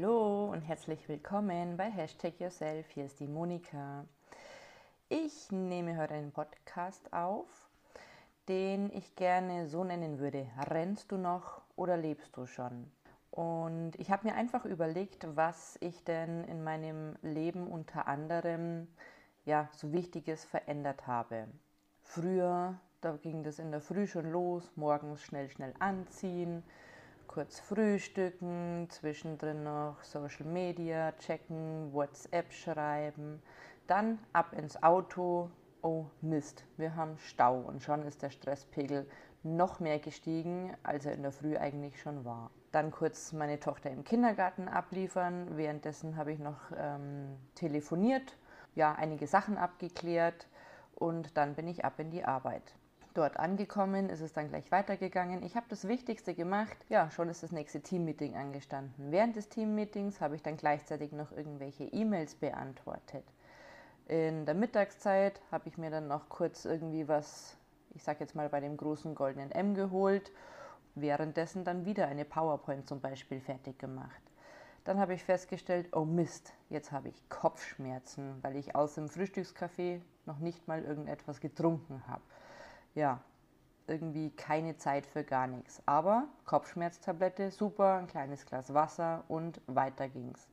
Hallo und herzlich willkommen bei Hashtag Yourself. Hier ist die Monika. Ich nehme heute einen Podcast auf, den ich gerne so nennen würde. Rennst du noch oder lebst du schon? Und ich habe mir einfach überlegt, was ich denn in meinem Leben unter anderem ja, so Wichtiges verändert habe. Früher, da ging das in der Früh schon los, morgens schnell, schnell anziehen, kurz frühstücken, zwischendrin noch Social Media checken, WhatsApp schreiben, dann ab ins Auto. Oh Mist, wir haben Stau und schon ist der Stresspegel noch mehr gestiegen, als er in der Früh eigentlich schon war. Dann kurz meine Tochter im Kindergarten abliefern. Währenddessen habe ich noch ähm, telefoniert, ja, einige Sachen abgeklärt und dann bin ich ab in die Arbeit dort angekommen, ist es dann gleich weitergegangen. Ich habe das Wichtigste gemacht. Ja, schon ist das nächste Teammeeting angestanden. Während des Teammeetings habe ich dann gleichzeitig noch irgendwelche E-Mails beantwortet. In der Mittagszeit habe ich mir dann noch kurz irgendwie was, ich sage jetzt mal bei dem großen goldenen M geholt. Währenddessen dann wieder eine PowerPoint zum Beispiel fertig gemacht. Dann habe ich festgestellt, oh Mist, jetzt habe ich Kopfschmerzen, weil ich aus dem Frühstückscafé noch nicht mal irgendetwas getrunken habe ja, irgendwie keine Zeit für gar nichts. Aber Kopfschmerztablette, super, ein kleines Glas Wasser und weiter ging's.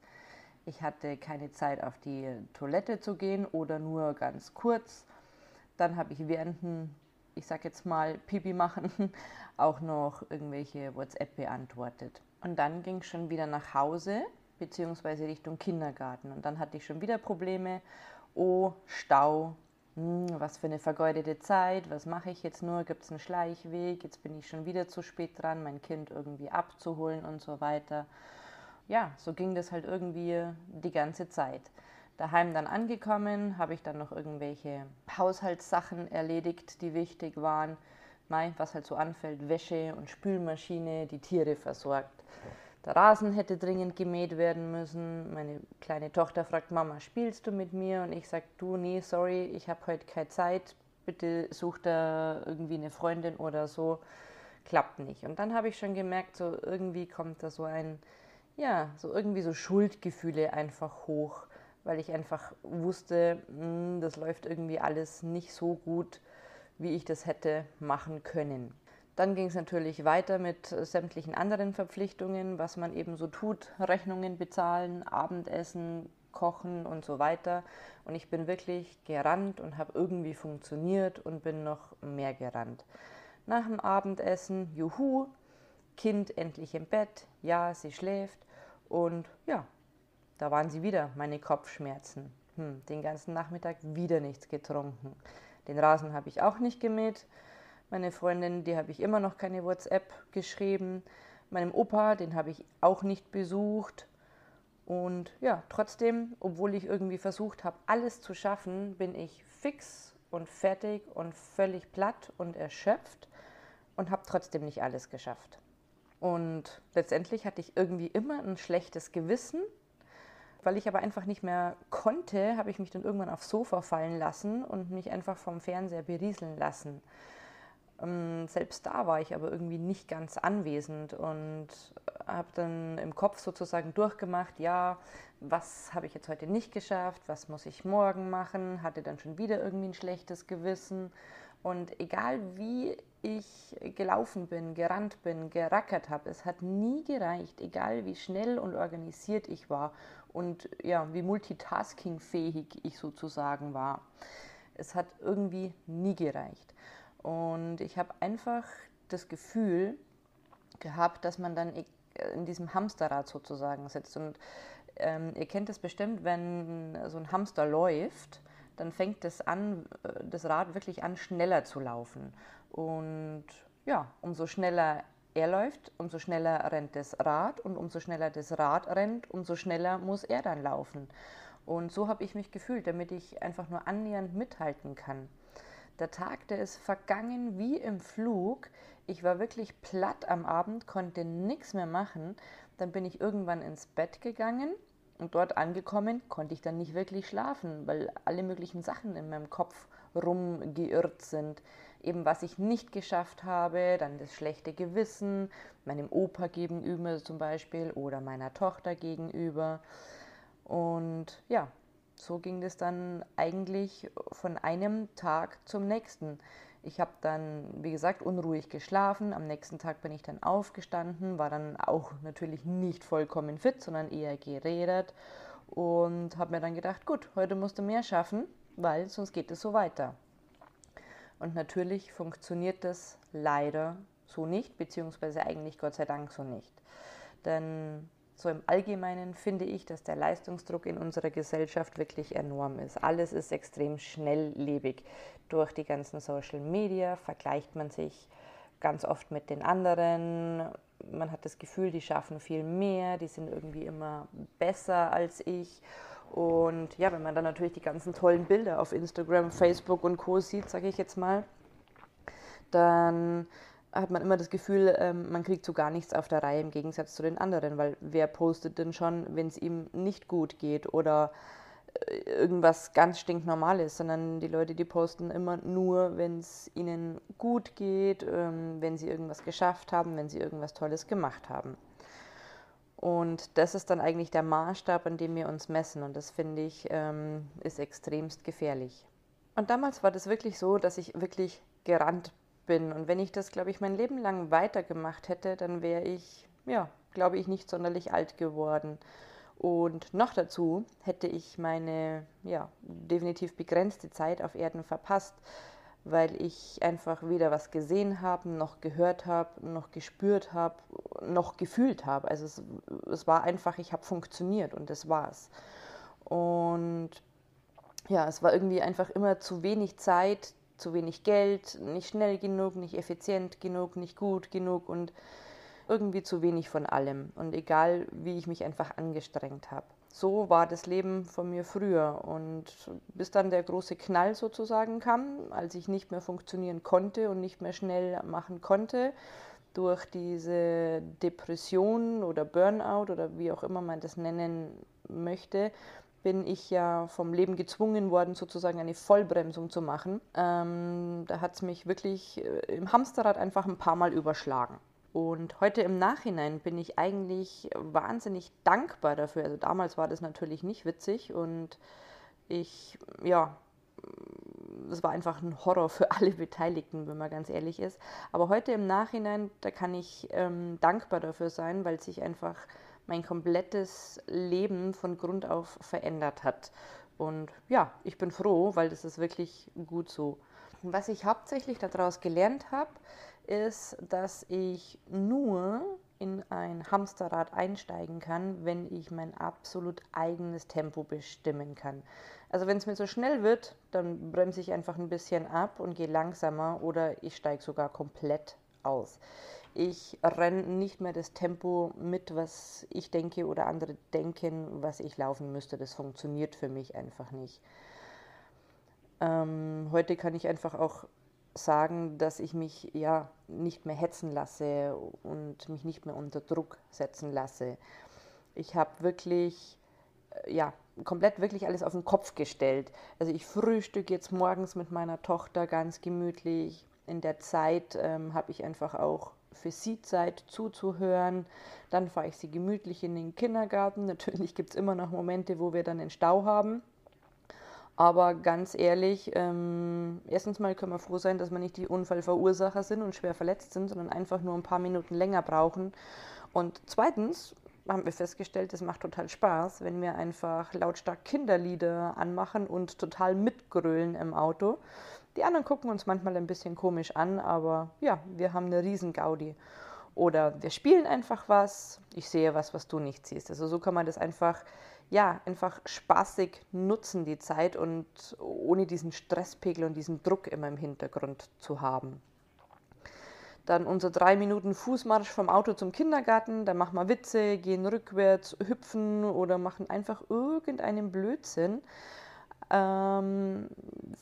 Ich hatte keine Zeit auf die Toilette zu gehen oder nur ganz kurz. Dann habe ich während ich sag jetzt mal, Pipi machen, auch noch irgendwelche WhatsApp beantwortet. Und dann ging es schon wieder nach Hause, beziehungsweise Richtung Kindergarten. Und dann hatte ich schon wieder Probleme. Oh, Stau, hm, was für eine vergeudete Zeit, was mache ich jetzt nur, gibt es einen Schleichweg, jetzt bin ich schon wieder zu spät dran, mein Kind irgendwie abzuholen und so weiter. Ja, so ging das halt irgendwie die ganze Zeit. Daheim dann angekommen, habe ich dann noch irgendwelche Haushaltssachen erledigt, die wichtig waren. Mai, was halt so anfällt, Wäsche und Spülmaschine, die Tiere versorgt. Der Rasen hätte dringend gemäht werden müssen. Meine kleine Tochter fragt, Mama, spielst du mit mir? Und ich sage, du, nee, sorry, ich habe heute keine Zeit. Bitte such da irgendwie eine Freundin oder so. Klappt nicht. Und dann habe ich schon gemerkt, so irgendwie kommt da so ein, ja, so irgendwie so Schuldgefühle einfach hoch, weil ich einfach wusste, mh, hm, das läuft irgendwie alles nicht so gut, wie ich das hätte machen können. Dann ging es natürlich weiter mit sämtlichen anderen Verpflichtungen, was man eben so tut, Rechnungen bezahlen, Abendessen, kochen und so weiter. Und ich bin wirklich gerannt und habe irgendwie funktioniert und bin noch mehr gerannt. Nach dem Abendessen, juhu, Kind endlich im Bett, ja, sie schläft und ja, da waren sie wieder, meine Kopfschmerzen. Hm, den ganzen Nachmittag wieder nichts getrunken. Den Rasen habe ich auch nicht gemäht. Meine Freundin, die habe ich immer noch keine WhatsApp geschrieben. Meinem Opa, den habe ich auch nicht besucht. Und ja, trotzdem, obwohl ich irgendwie versucht habe, alles zu schaffen, bin ich fix und fertig und völlig platt und erschöpft und habe trotzdem nicht alles geschafft. Und letztendlich hatte ich irgendwie immer ein schlechtes Gewissen. Weil ich aber einfach nicht mehr konnte, habe ich mich dann irgendwann aufs Sofa fallen lassen und mich einfach vom Fernseher berieseln lassen. Ähm, selbst da war ich aber irgendwie nicht ganz anwesend und habe dann im Kopf sozusagen durchgemacht, ja, was habe ich jetzt heute nicht geschafft, was muss ich morgen machen, hatte dann schon wieder irgendwie ein schlechtes Gewissen. Und egal wie ich gelaufen bin, gerannt bin, gerackert habe, es hat nie gereicht, egal wie schnell und organisiert ich war und ja, wie multitaskingfähig ich sozusagen war. Es hat irgendwie nie gereicht. Und ich habe einfach das Gefühl gehabt, dass man dann in diesem Hamsterrad sozusagen sitzt. Und ähm, ihr kennt es bestimmt, wenn so ein Hamster läuft, dann fängt es an, das Rad wirklich an, schneller zu laufen. Und ja, umso schneller er läuft, umso schneller rennt das Rad und umso schneller das Rad rennt, umso schneller muss er dann laufen. Und so habe ich mich gefühlt, damit ich einfach nur annähernd mithalten kann. Der Tag, der ist vergangen wie im Flug. Ich war wirklich platt am Abend, konnte nichts mehr machen. Dann bin ich irgendwann ins Bett gegangen und dort angekommen konnte ich dann nicht wirklich schlafen, weil alle möglichen Sachen in meinem Kopf rumgeirrt sind. Eben was ich nicht geschafft habe, dann das schlechte Gewissen, meinem Opa gegenüber zum Beispiel oder meiner Tochter gegenüber. Und ja, so ging es dann eigentlich von einem Tag zum nächsten. Ich habe dann, wie gesagt, unruhig geschlafen. Am nächsten Tag bin ich dann aufgestanden, war dann auch natürlich nicht vollkommen fit, sondern eher gerädert und habe mir dann gedacht, gut, heute musst du mehr schaffen, weil sonst geht es so weiter. Und natürlich funktioniert das leider so nicht, beziehungsweise eigentlich Gott sei Dank so nicht. Denn so im Allgemeinen finde ich, dass der Leistungsdruck in unserer Gesellschaft wirklich enorm ist. Alles ist extrem schnelllebig. Durch die ganzen Social Media vergleicht man sich ganz oft mit den anderen. Man hat das Gefühl, die schaffen viel mehr, die sind irgendwie immer besser als ich. Und ja, wenn man dann natürlich die ganzen tollen Bilder auf Instagram, Facebook und Co sieht, sage ich jetzt mal, dann hat man immer das Gefühl, ähm, man kriegt so gar nichts auf der Reihe im Gegensatz zu den anderen, weil wer postet denn schon, wenn es ihm nicht gut geht oder äh, irgendwas ganz stinknormales, sondern die Leute, die posten immer nur, wenn es ihnen gut geht, ähm, wenn sie irgendwas geschafft haben, wenn sie irgendwas Tolles gemacht haben. Und das ist dann eigentlich der Maßstab, an dem wir uns messen. Und das finde ich ähm, ist extremst gefährlich. Und damals war das wirklich so, dass ich wirklich gerannt bin. Und wenn ich das, glaube ich, mein Leben lang weitergemacht hätte, dann wäre ich, ja, glaube ich, nicht sonderlich alt geworden. Und noch dazu hätte ich meine, ja, definitiv begrenzte Zeit auf Erden verpasst, weil ich einfach weder was gesehen habe, noch gehört habe, noch gespürt habe, noch gefühlt habe. Also es, es war einfach, ich habe funktioniert und das war's. Und ja, es war irgendwie einfach immer zu wenig Zeit, zu wenig Geld, nicht schnell genug, nicht effizient genug, nicht gut genug und irgendwie zu wenig von allem. Und egal, wie ich mich einfach angestrengt habe. So war das Leben von mir früher. Und bis dann der große Knall sozusagen kam, als ich nicht mehr funktionieren konnte und nicht mehr schnell machen konnte, durch diese Depression oder Burnout oder wie auch immer man das nennen möchte, bin ich ja vom Leben gezwungen worden, sozusagen eine Vollbremsung zu machen. Ähm, da hat es mich wirklich äh, im Hamsterrad einfach ein paar Mal überschlagen. Und heute im Nachhinein bin ich eigentlich wahnsinnig dankbar dafür. Also damals war das natürlich nicht witzig und ich, ja, es war einfach ein Horror für alle Beteiligten, wenn man ganz ehrlich ist. Aber heute im Nachhinein, da kann ich ähm, dankbar dafür sein, weil sich einfach mein komplettes Leben von Grund auf verändert hat. Und ja, ich bin froh, weil das ist wirklich gut so. Was ich hauptsächlich daraus gelernt habe, ist, dass ich nur in ein Hamsterrad einsteigen kann, wenn ich mein absolut eigenes Tempo bestimmen kann. Also wenn es mir so schnell wird, dann bremse ich einfach ein bisschen ab und gehe langsamer oder ich steige sogar komplett aus. Ich renne nicht mehr das Tempo mit, was ich denke oder andere denken, was ich laufen müsste. Das funktioniert für mich einfach nicht. Ähm, heute kann ich einfach auch sagen, dass ich mich ja nicht mehr hetzen lasse und mich nicht mehr unter Druck setzen lasse. Ich habe wirklich äh, ja komplett wirklich alles auf den Kopf gestellt. Also ich frühstücke jetzt morgens mit meiner Tochter ganz gemütlich. In der Zeit ähm, habe ich einfach auch für sie Zeit zuzuhören. Dann fahre ich sie gemütlich in den Kindergarten. Natürlich gibt es immer noch Momente, wo wir dann den Stau haben. Aber ganz ehrlich, ähm, erstens mal können wir froh sein, dass wir nicht die Unfallverursacher sind und schwer verletzt sind, sondern einfach nur ein paar Minuten länger brauchen. Und zweitens haben wir festgestellt, es macht total Spaß, wenn wir einfach lautstark Kinderlieder anmachen und total mitgrölen im Auto. Die anderen gucken uns manchmal ein bisschen komisch an, aber ja, wir haben eine riesen Gaudi. Oder wir spielen einfach was, ich sehe was, was du nicht siehst. Also so kann man das einfach, ja, einfach spaßig nutzen, die Zeit und ohne diesen Stresspegel und diesen Druck immer im Hintergrund zu haben. Dann unser drei Minuten Fußmarsch vom Auto zum Kindergarten. Dann machen wir Witze, gehen rückwärts, hüpfen oder machen einfach irgendeinen Blödsinn. Ähm,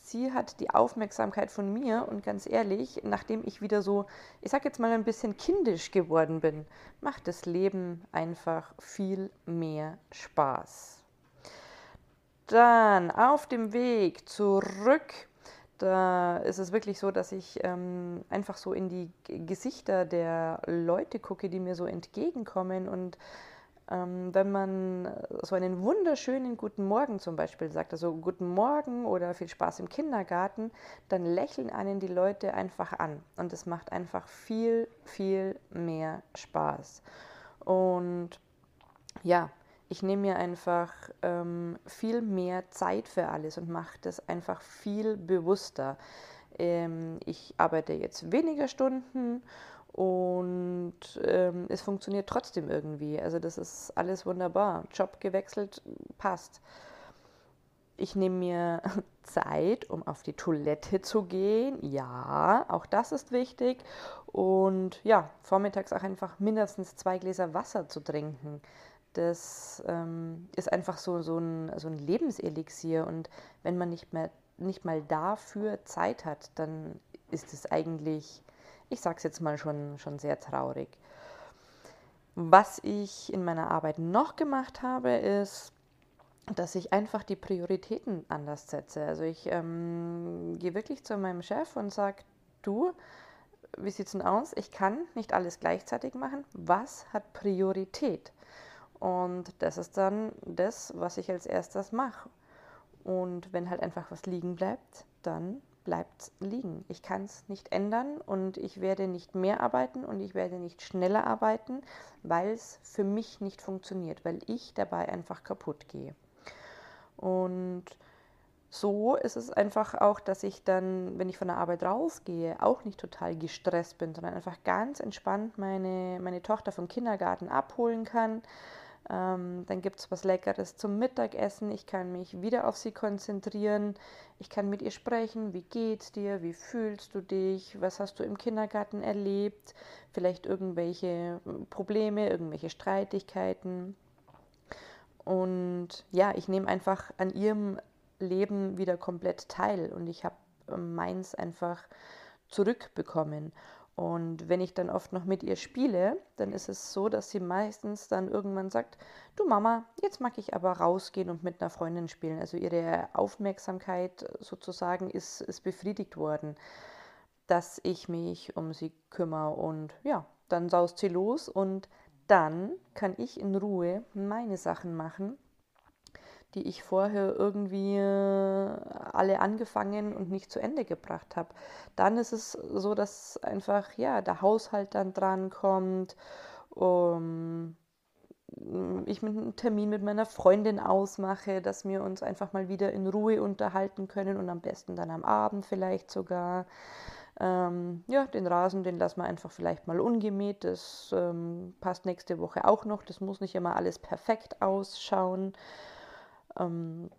sie hat die Aufmerksamkeit von mir und ganz ehrlich, nachdem ich wieder so, ich sag jetzt mal ein bisschen kindisch geworden bin, macht das Leben einfach viel mehr Spaß. Dann auf dem Weg zurück, da ist es wirklich so, dass ich ähm, einfach so in die Gesichter der Leute gucke, die mir so entgegenkommen und wenn man so einen wunderschönen guten Morgen zum Beispiel sagt, also guten Morgen oder viel Spaß im Kindergarten, dann lächeln einen die Leute einfach an und es macht einfach viel, viel mehr Spaß. Und ja, ich nehme mir einfach ähm, viel mehr Zeit für alles und mache das einfach viel bewusster. Ähm, ich arbeite jetzt weniger Stunden und ähm, es funktioniert trotzdem irgendwie. Also das ist alles wunderbar. Job gewechselt, passt. Ich nehme mir Zeit, um auf die Toilette zu gehen. Ja, auch das ist wichtig. Und ja, vormittags auch einfach mindestens zwei Gläser Wasser zu trinken. Das ähm, ist einfach so, so, ein, so ein Lebenselixier. Und wenn man nicht, mehr, nicht mal dafür Zeit hat, dann ist es eigentlich ich sage es jetzt mal schon, schon sehr traurig. Was ich in meiner Arbeit noch gemacht habe, ist, dass ich einfach die Prioritäten anders setze. Also ich ähm, gehe wirklich zu meinem Chef und sage, du, wie sieht es denn aus? Ich kann nicht alles gleichzeitig machen. Was hat Priorität? Und das ist dann das, was ich als erstes mache. Und wenn halt einfach was liegen bleibt, dann bleibt liegen. Ich kann es nicht ändern und ich werde nicht mehr arbeiten und ich werde nicht schneller arbeiten, weil es für mich nicht funktioniert, weil ich dabei einfach kaputt gehe. Und so ist es einfach auch, dass ich dann, wenn ich von der Arbeit rausgehe, auch nicht total gestresst bin, sondern einfach ganz entspannt meine, meine Tochter vom Kindergarten abholen kann ähm, dann gibt es was Leckeres zum Mittagessen. Ich kann mich wieder auf sie konzentrieren. Ich kann mit ihr sprechen. Wie geht's dir? Wie fühlst du dich? Was hast du im Kindergarten erlebt? Vielleicht irgendwelche hm, Probleme, irgendwelche Streitigkeiten. Und ja, ich nehme einfach an ihrem Leben wieder komplett teil und ich habe ähm, meins einfach zurückbekommen. Und wenn ich dann oft noch mit ihr spiele, dann ist es so, dass sie meistens dann irgendwann sagt, du Mama, jetzt mag ich aber rausgehen und mit einer Freundin spielen. Also ihre Aufmerksamkeit sozusagen ist, ist befriedigt worden, dass ich mich um sie kümmere. Und ja, dann saust sie los und dann kann ich in Ruhe meine Sachen machen die ich vorher irgendwie äh, alle angefangen und nicht zu Ende gebracht habe. Dann ist es so, dass einfach ja der Haushalt dann dran kommt, um, ich einen Termin mit meiner Freundin ausmache, dass wir uns einfach mal wieder in Ruhe unterhalten können und am besten dann am Abend vielleicht sogar. Ähm, ja, den Rasen, den lassen wir einfach vielleicht mal ungemäht. Das ähm, passt nächste Woche auch noch. Das muss nicht immer alles perfekt ausschauen. Ähm,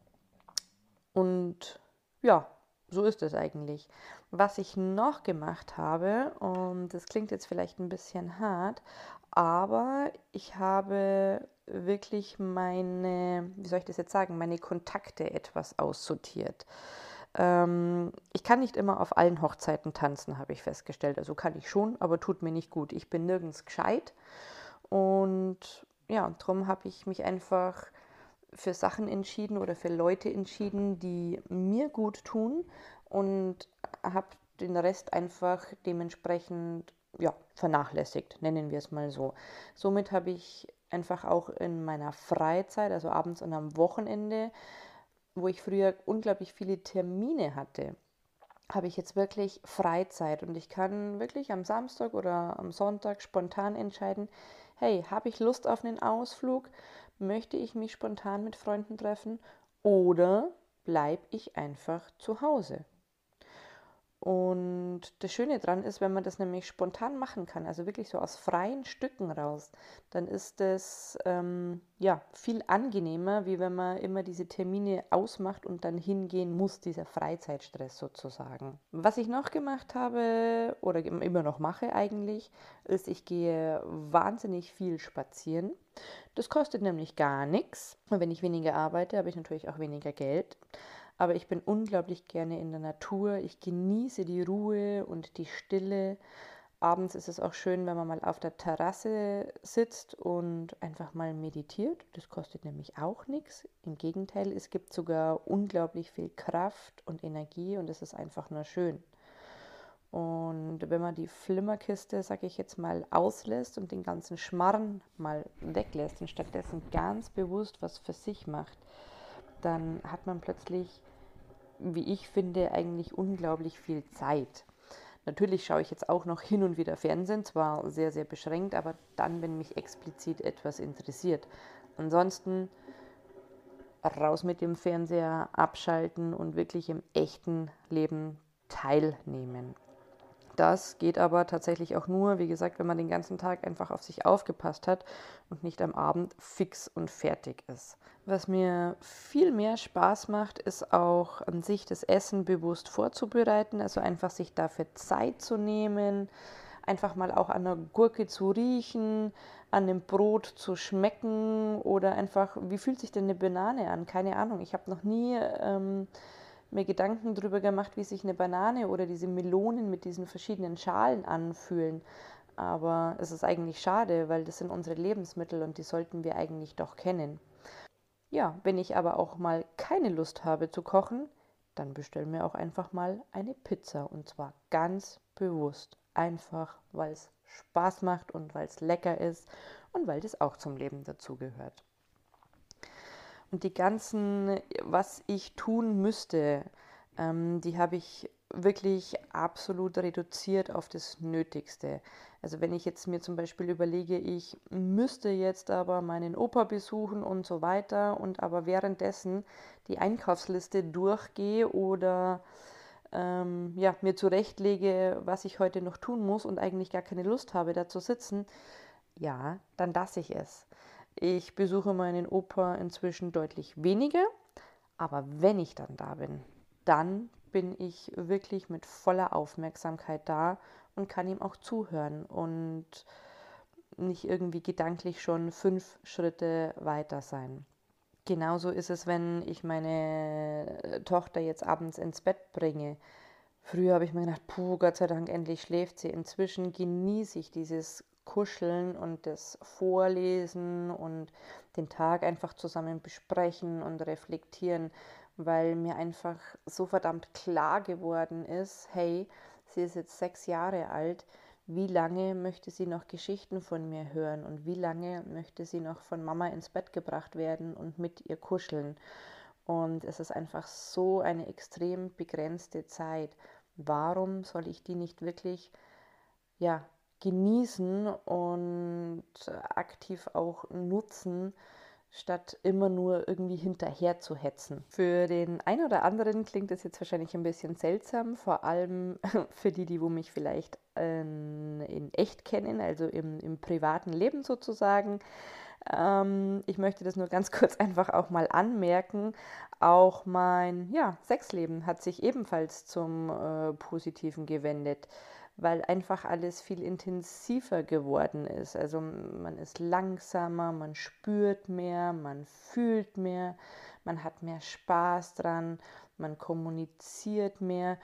und ja, so ist es eigentlich. Was ich noch gemacht habe, und das klingt jetzt vielleicht ein bisschen hart, aber ich habe wirklich meine, wie soll ich das jetzt sagen, meine Kontakte etwas aussortiert. Ähm, ich kann nicht immer auf allen Hochzeiten tanzen, habe ich festgestellt. Also kann ich schon, aber tut mir nicht gut. Ich bin nirgends gescheit. Und ja, darum habe ich mich einfach für Sachen entschieden oder für Leute entschieden, die mir gut tun und habe den Rest einfach dementsprechend ja, vernachlässigt, nennen wir es mal so. Somit habe ich einfach auch in meiner Freizeit, also abends und am Wochenende, wo ich früher unglaublich viele Termine hatte, habe ich jetzt wirklich Freizeit und ich kann wirklich am Samstag oder am Sonntag spontan entscheiden, hey, habe ich Lust auf einen Ausflug? Möchte ich mich spontan mit Freunden treffen oder bleibe ich einfach zu Hause? Und das Schöne daran ist, wenn man das nämlich spontan machen kann, also wirklich so aus freien Stücken raus, dann ist das ähm, ja viel angenehmer, wie wenn man immer diese Termine ausmacht und dann hingehen muss, dieser Freizeitstress sozusagen. Was ich noch gemacht habe oder immer noch mache eigentlich, ist, ich gehe wahnsinnig viel spazieren. Das kostet nämlich gar nichts. Wenn ich weniger arbeite, habe ich natürlich auch weniger Geld aber ich bin unglaublich gerne in der Natur. Ich genieße die Ruhe und die Stille. Abends ist es auch schön, wenn man mal auf der Terrasse sitzt und einfach mal meditiert. Das kostet nämlich auch nichts. Im Gegenteil, es gibt sogar unglaublich viel Kraft und Energie und es ist einfach nur schön. Und wenn man die Flimmerkiste, sag ich jetzt mal, auslässt und den ganzen Schmarrn mal weglässt und stattdessen ganz bewusst was für sich macht, dann hat man plötzlich, wie ich finde, eigentlich unglaublich viel Zeit. Natürlich schaue ich jetzt auch noch hin und wieder Fernsehen, zwar sehr, sehr beschränkt, aber dann, wenn mich explizit etwas interessiert. Ansonsten raus mit dem Fernseher, abschalten und wirklich im echten Leben teilnehmen. Das geht aber tatsächlich auch nur, wie gesagt, wenn man den ganzen Tag einfach auf sich aufgepasst hat und nicht am Abend fix und fertig ist. Was mir viel mehr Spaß macht, ist auch an sich das Essen bewusst vorzubereiten, also einfach sich dafür Zeit zu nehmen, einfach mal auch an der Gurke zu riechen, an dem Brot zu schmecken oder einfach, wie fühlt sich denn eine Banane an? Keine Ahnung, ich habe noch nie ähm, mir Gedanken darüber gemacht, wie sich eine Banane oder diese Melonen mit diesen verschiedenen Schalen anfühlen. Aber es ist eigentlich schade, weil das sind unsere Lebensmittel und die sollten wir eigentlich doch kennen. Ja, wenn ich aber auch mal keine Lust habe zu kochen, dann bestellen wir auch einfach mal eine Pizza und zwar ganz bewusst. Einfach, weil es Spaß macht und weil es lecker ist und weil das auch zum Leben dazugehört. Und die ganzen, was ich tun müsste, ähm, die habe ich wirklich absolut reduziert auf das Nötigste. Also wenn ich jetzt mir zum Beispiel überlege, ich müsste jetzt aber meinen Opa besuchen und so weiter und aber währenddessen die Einkaufsliste durchgehe oder ähm, ja, mir zurechtlege, was ich heute noch tun muss und eigentlich gar keine Lust habe, da zu sitzen, ja, dann lasse ich es. Ich besuche meinen Opa inzwischen deutlich weniger, aber wenn ich dann da bin, dann bin ich wirklich mit voller Aufmerksamkeit da und kann ihm auch zuhören und nicht irgendwie gedanklich schon fünf Schritte weiter sein. Genauso ist es, wenn ich meine Tochter jetzt abends ins Bett bringe. Früher habe ich mir gedacht, puh, Gott sei Dank, endlich schläft sie. Inzwischen genieße ich dieses Kuscheln und das Vorlesen und den Tag einfach zusammen besprechen und reflektieren, weil mir einfach so verdammt klar geworden ist, hey, sie ist jetzt sechs Jahre alt, wie lange möchte sie noch Geschichten von mir hören und wie lange möchte sie noch von Mama ins Bett gebracht werden und mit ihr kuscheln. Und es ist einfach so eine extrem begrenzte Zeit. Warum soll ich die nicht wirklich ja, genießen und aktiv auch nutzen, statt immer nur irgendwie hinterher zu hetzen. Für den einen oder anderen klingt das jetzt wahrscheinlich ein bisschen seltsam, vor allem für die, die wo mich vielleicht in, in echt kennen, also im, im privaten Leben sozusagen. Ähm, ich möchte das nur ganz kurz einfach auch mal anmerken. Auch mein ja, Sexleben hat sich ebenfalls zum äh, Positiven gewendet weil einfach alles viel intensiver geworden ist. Also man ist langsamer, man spürt mehr, man fühlt mehr, man hat mehr Spaß dran, man kommuniziert mehr.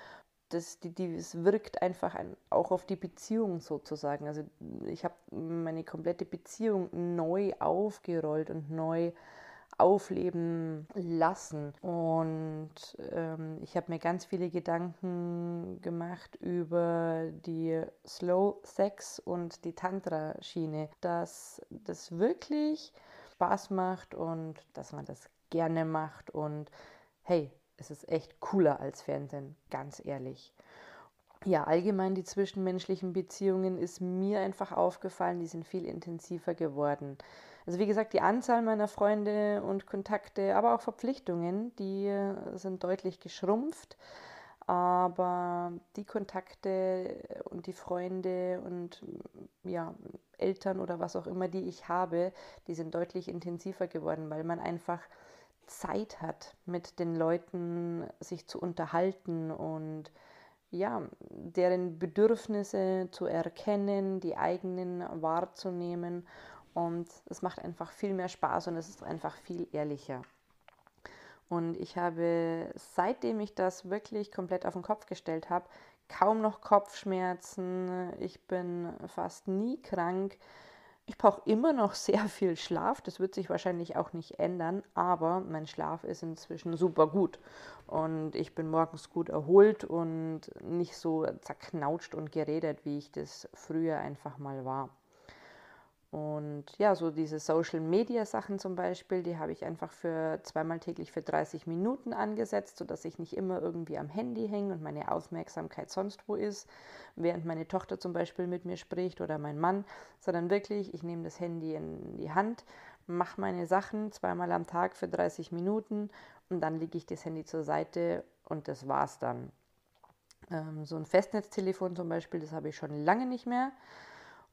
Das, die, die, es wirkt einfach ein, auch auf die Beziehung sozusagen. Also ich habe meine komplette Beziehung neu aufgerollt und neu aufleben lassen. Und ähm, ich habe mir ganz viele Gedanken gemacht über die Slow Sex und die Tantra-Schiene, dass das wirklich Spaß macht und dass man das gerne macht. Und hey, es ist echt cooler als Fernsehen, ganz ehrlich. Ja, allgemein die zwischenmenschlichen Beziehungen ist mir einfach aufgefallen, die sind viel intensiver geworden. Also wie gesagt, die Anzahl meiner Freunde und Kontakte, aber auch Verpflichtungen, die sind deutlich geschrumpft. aber die Kontakte und die Freunde und ja, Eltern oder was auch immer, die ich habe, die sind deutlich intensiver geworden, weil man einfach Zeit hat, mit den Leuten sich zu unterhalten und ja, deren Bedürfnisse zu erkennen, die eigenen wahrzunehmen. Und es macht einfach viel mehr Spaß und es ist einfach viel ehrlicher. Und ich habe, seitdem ich das wirklich komplett auf den Kopf gestellt habe, kaum noch Kopfschmerzen. Ich bin fast nie krank. Ich brauche immer noch sehr viel Schlaf, das wird sich wahrscheinlich auch nicht ändern, aber mein Schlaf ist inzwischen super gut und ich bin morgens gut erholt und nicht so zerknautscht und geredet, wie ich das früher einfach mal war. Und ja, so diese Social Media Sachen zum Beispiel, die habe ich einfach für zweimal täglich für 30 Minuten angesetzt, sodass ich nicht immer irgendwie am Handy hänge und meine Aufmerksamkeit sonst wo ist, während meine Tochter zum Beispiel mit mir spricht oder mein Mann, sondern wirklich, ich nehme das Handy in die Hand, mache meine Sachen zweimal am Tag für 30 Minuten und dann lege ich das Handy zur Seite und das war's dann. Ähm, so ein Festnetztelefon zum Beispiel, das habe ich schon lange nicht mehr.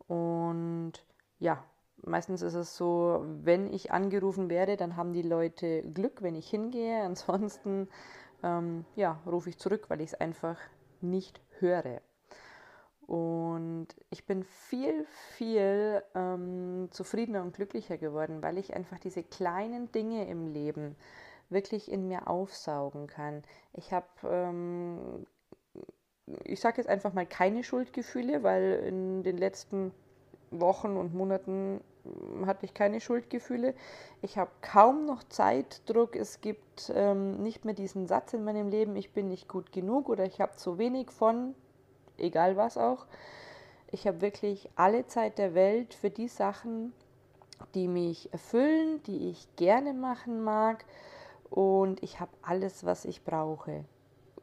Und ja, meistens ist es so, wenn ich angerufen werde, dann haben die Leute Glück, wenn ich hingehe. Ansonsten ähm, ja, rufe ich zurück, weil ich es einfach nicht höre. Und ich bin viel, viel ähm, zufriedener und glücklicher geworden, weil ich einfach diese kleinen Dinge im Leben wirklich in mir aufsaugen kann. Ich habe, ähm, ich sage jetzt einfach mal keine Schuldgefühle, weil in den letzten Wochen und Monaten hm, hatte ich keine Schuldgefühle. Ich habe kaum noch Zeitdruck. Es gibt ähm, nicht mehr diesen Satz in meinem Leben, ich bin nicht gut genug oder ich habe zu wenig von, egal was auch. Ich habe wirklich alle Zeit der Welt für die Sachen, die mich erfüllen, die ich gerne machen mag. Und ich habe alles, was ich brauche.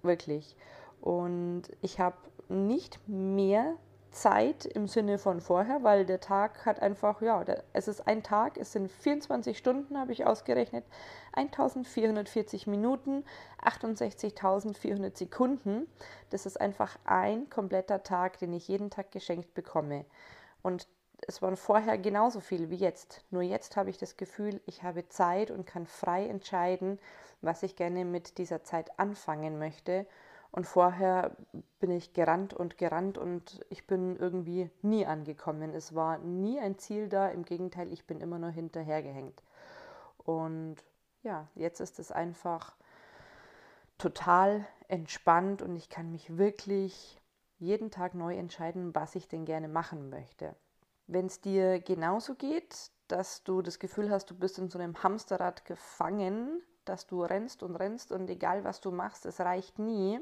Wirklich. Und ich habe nicht mehr Zeit im Sinne von vorher, weil der Tag hat einfach, ja, es ist ein Tag, es sind 24 Stunden, habe ich ausgerechnet, 1440 Minuten, 68.400 Sekunden. Das ist einfach ein kompletter Tag, den ich jeden Tag geschenkt bekomme. Und es waren vorher genauso viel wie jetzt. Nur jetzt habe ich das Gefühl, ich habe Zeit und kann frei entscheiden, was ich gerne mit dieser Zeit anfangen möchte und vorher bin ich gerannt und gerannt und ich bin irgendwie nie angekommen. Es war nie ein Ziel da, im Gegenteil, ich bin immer nur hinterhergehängt. Und ja, jetzt ist es einfach total entspannt und ich kann mich wirklich jeden Tag neu entscheiden, was ich denn gerne machen möchte. Wenn es dir genauso geht, dass du das Gefühl hast, du bist in so einem Hamsterrad gefangen, dass du rennst und rennst und egal was du machst, es reicht nie,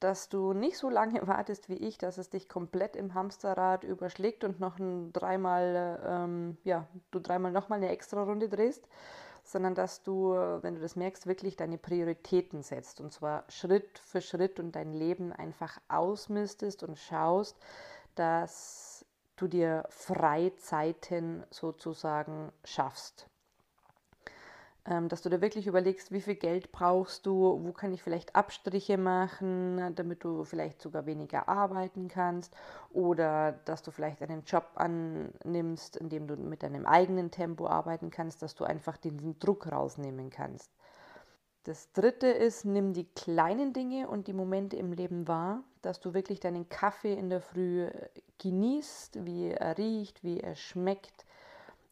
dass du nicht so lange wartest wie ich, dass es dich komplett im Hamsterrad überschlägt und noch ein dreimal, ähm, ja, du dreimal nochmal eine extra Runde drehst, sondern dass du, wenn du das merkst, wirklich deine Prioritäten setzt und zwar Schritt für Schritt und dein Leben einfach ausmistest und schaust, dass du dir Freizeiten sozusagen schaffst. Ähm, dass du dir wirklich überlegst, wie viel Geld brauchst du, wo kann ich vielleicht Abstriche machen, damit du vielleicht sogar weniger arbeiten kannst oder dass du vielleicht einen Job annimmst, in dem du mit deinem eigenen Tempo arbeiten kannst, dass du einfach den Druck rausnehmen kannst. Das dritte ist, nimm die kleinen Dinge und die Momente im Leben wahr, dass du wirklich deinen Kaffee in der Früh genießt, wie er riecht, wie er schmeckt,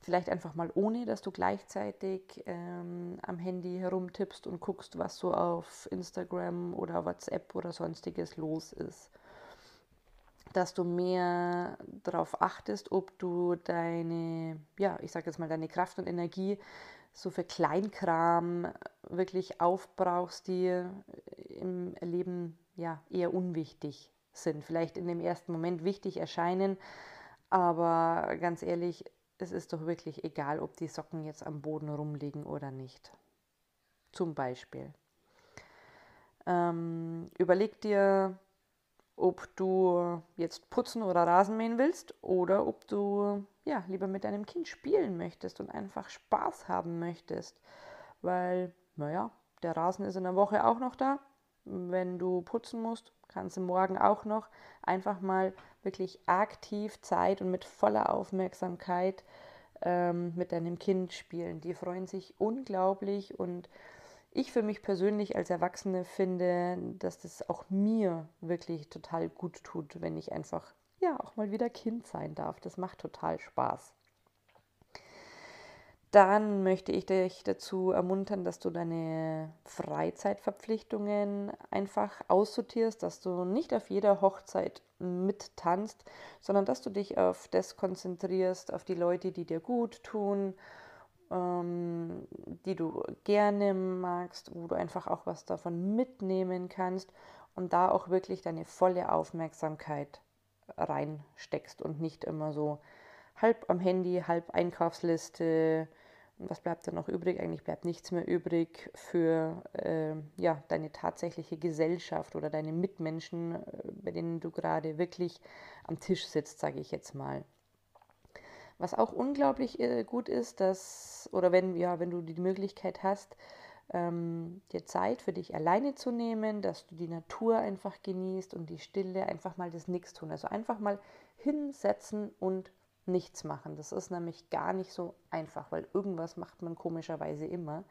Vielleicht einfach mal ohne, dass du gleichzeitig ähm, am Handy herumtippst und guckst, was so auf Instagram oder WhatsApp oder sonstiges los ist. Dass du mehr darauf achtest, ob du deine, ja, ich sage jetzt mal, deine Kraft und Energie so für Kleinkram wirklich aufbrauchst, die im Leben ja eher unwichtig sind. Vielleicht in dem ersten Moment wichtig erscheinen, aber ganz ehrlich, es ist doch wirklich egal, ob die Socken jetzt am Boden rumliegen oder nicht. Zum Beispiel. Ähm, überleg dir, ob du jetzt putzen oder Rasen mähen willst oder ob du ja lieber mit deinem Kind spielen möchtest und einfach Spaß haben möchtest. Weil, naja, der Rasen ist in der Woche auch noch da. wenn du putzen musst, kannst du morgen auch noch einfach mal wirklich aktiv Zeit und mit voller Aufmerksamkeit ähm, mit deinem Kind spielen. Die freuen sich unglaublich und ich für mich persönlich als Erwachsene finde, dass das auch mir wirklich total gut tut, wenn ich einfach ja auch mal wieder Kind sein darf. Das macht total Spaß dann möchte ich dich dazu ermuntern, dass du deine Freizeitverpflichtungen einfach aussortierst, dass du nicht auf jeder Hochzeit mittanzt, sondern dass du dich auf das konzentrierst, auf die Leute, die dir gut tun, ähm, die du gerne magst, wo du einfach auch was davon mitnehmen kannst und da auch wirklich deine volle Aufmerksamkeit reinsteckst und nicht immer so halb am Handy, halb Einkaufsliste. Was bleibt dann noch übrig? Eigentlich bleibt nichts mehr übrig für äh, ja, deine tatsächliche Gesellschaft oder deine Mitmenschen, äh, bei denen du gerade wirklich am Tisch sitzt, sage ich jetzt mal. Was auch unglaublich äh, gut ist, dass, oder wenn, ja, wenn du die Möglichkeit hast, ähm, dir Zeit für dich alleine zu nehmen, dass du die Natur einfach genießt und die Stille, einfach mal das Nichtstun. Also einfach mal hinsetzen und nichts machen. Das ist nämlich gar nicht so einfach, weil irgendwas macht man komischerweise immer.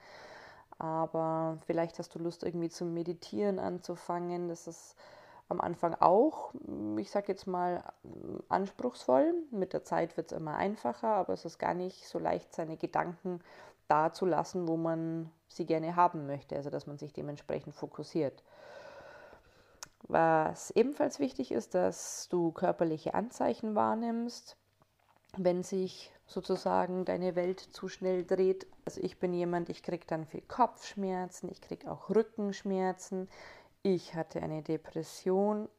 Aber vielleicht hast du Lust, irgendwie zum Meditieren anzufangen. Das ist am Anfang auch, ich sage jetzt mal, anspruchsvoll. Mit der Zeit wird es immer einfacher, aber es ist gar nicht so leicht, seine Gedanken da zu lassen, wo man sie gerne haben möchte. Also dass man sich dementsprechend fokussiert. Was ebenfalls wichtig ist, dass du körperliche Anzeichen wahrnimmst wenn sich sozusagen deine Welt zu schnell dreht. Also ich bin jemand, ich kriege dann viel Kopfschmerzen, ich kriege auch Rückenschmerzen. Ich hatte eine Depression.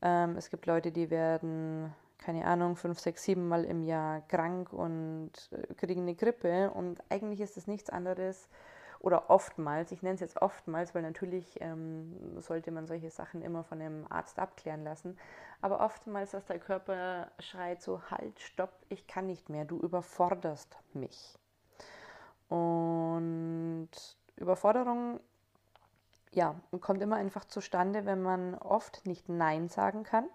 Ähm, es gibt Leute, die werden, keine Ahnung, fünf, sechs, sieben Mal im Jahr krank und äh, kriegen eine Grippe. Und eigentlich ist es nichts anderes oder oftmals, ich nenne es jetzt oftmals, weil natürlich ähm, sollte man solche Sachen immer von einem Arzt abklären lassen, aber oftmals, dass der Körper schreit so, halt, stopp, ich kann nicht mehr, du überforderst mich. Und Überforderung, ja, kommt immer einfach zustande, wenn man oft nicht Nein sagen kann.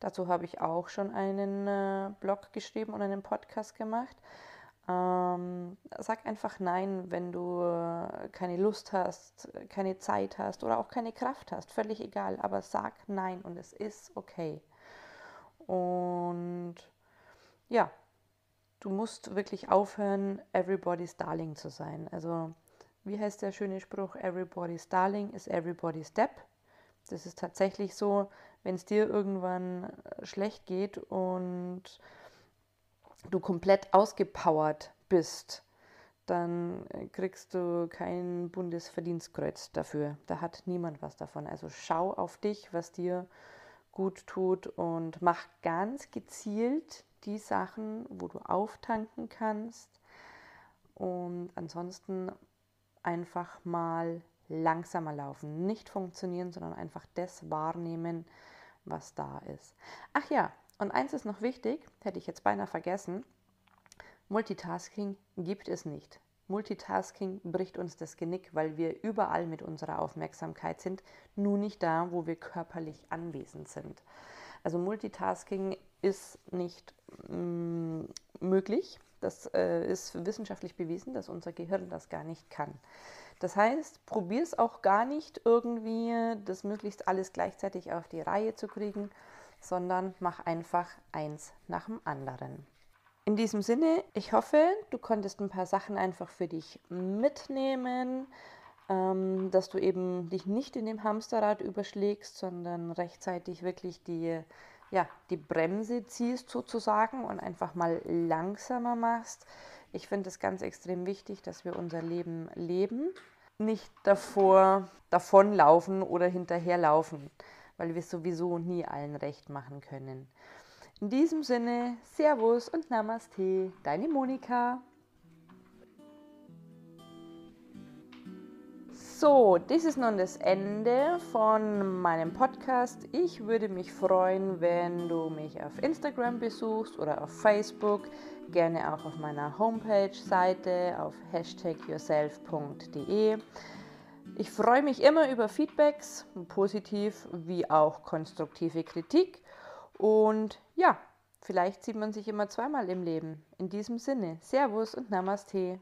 Dazu habe ich auch schon einen äh, Blog geschrieben und einen Podcast gemacht. Ähm, sag einfach Nein, wenn du äh, keine Lust hast, keine Zeit hast oder auch keine Kraft hast. Völlig egal, aber sag Nein und es ist okay. Und ja, du musst wirklich aufhören, everybody's darling zu sein. Also, wie heißt der schöne Spruch? Everybody's darling is everybody's step. Das ist tatsächlich so, wenn es dir irgendwann äh, schlecht geht und du komplett ausgepowert bist, dann äh, kriegst du kein Bundesverdienstkreuz dafür. Da hat niemand was davon. Also schau auf dich, was dir gut tut und mach ganz gezielt die Sachen, wo du auftanken kannst. Und ansonsten einfach mal langsamer laufen. Nicht funktionieren, sondern einfach das wahrnehmen, was da ist. Ach ja, und eins ist noch wichtig, hätte ich jetzt beinahe vergessen. Multitasking gibt es nicht. Multitasking bricht uns das Genick, weil wir überall mit unserer Aufmerksamkeit sind, nur nicht da, wo wir körperlich anwesend sind. Also Multitasking ist nicht mm, möglich. Das äh, ist wissenschaftlich bewiesen, dass unser Gehirn das gar nicht kann. Das heißt, probier es auch gar nicht irgendwie, das möglichst alles gleichzeitig auf die Reihe zu kriegen, sondern mach einfach eins nach dem anderen. In diesem Sinne, ich hoffe, du konntest ein paar Sachen einfach für dich mitnehmen, ähm, dass du eben dich nicht in dem Hamsterrad überschlägst, sondern rechtzeitig wirklich die, ja, die Bremse ziehst sozusagen und einfach mal langsamer machst. Ich finde es ganz extrem wichtig, dass wir unser Leben leben, nicht davor davonlaufen oder hinterherlaufen weil wir sowieso nie allen recht machen können. In diesem Sinne, Servus und Namaste, deine Monika. So, das ist nun das Ende von meinem Podcast. Ich würde mich freuen, wenn du mich auf Instagram besuchst oder auf Facebook, gerne auch auf meiner Homepage-Seite auf hashtagyourself.de. Ich freue mich immer über Feedbacks, positiv wie auch konstruktive Kritik. Und ja, vielleicht sieht man sich immer zweimal im Leben. In diesem Sinne, Servus und Namaste.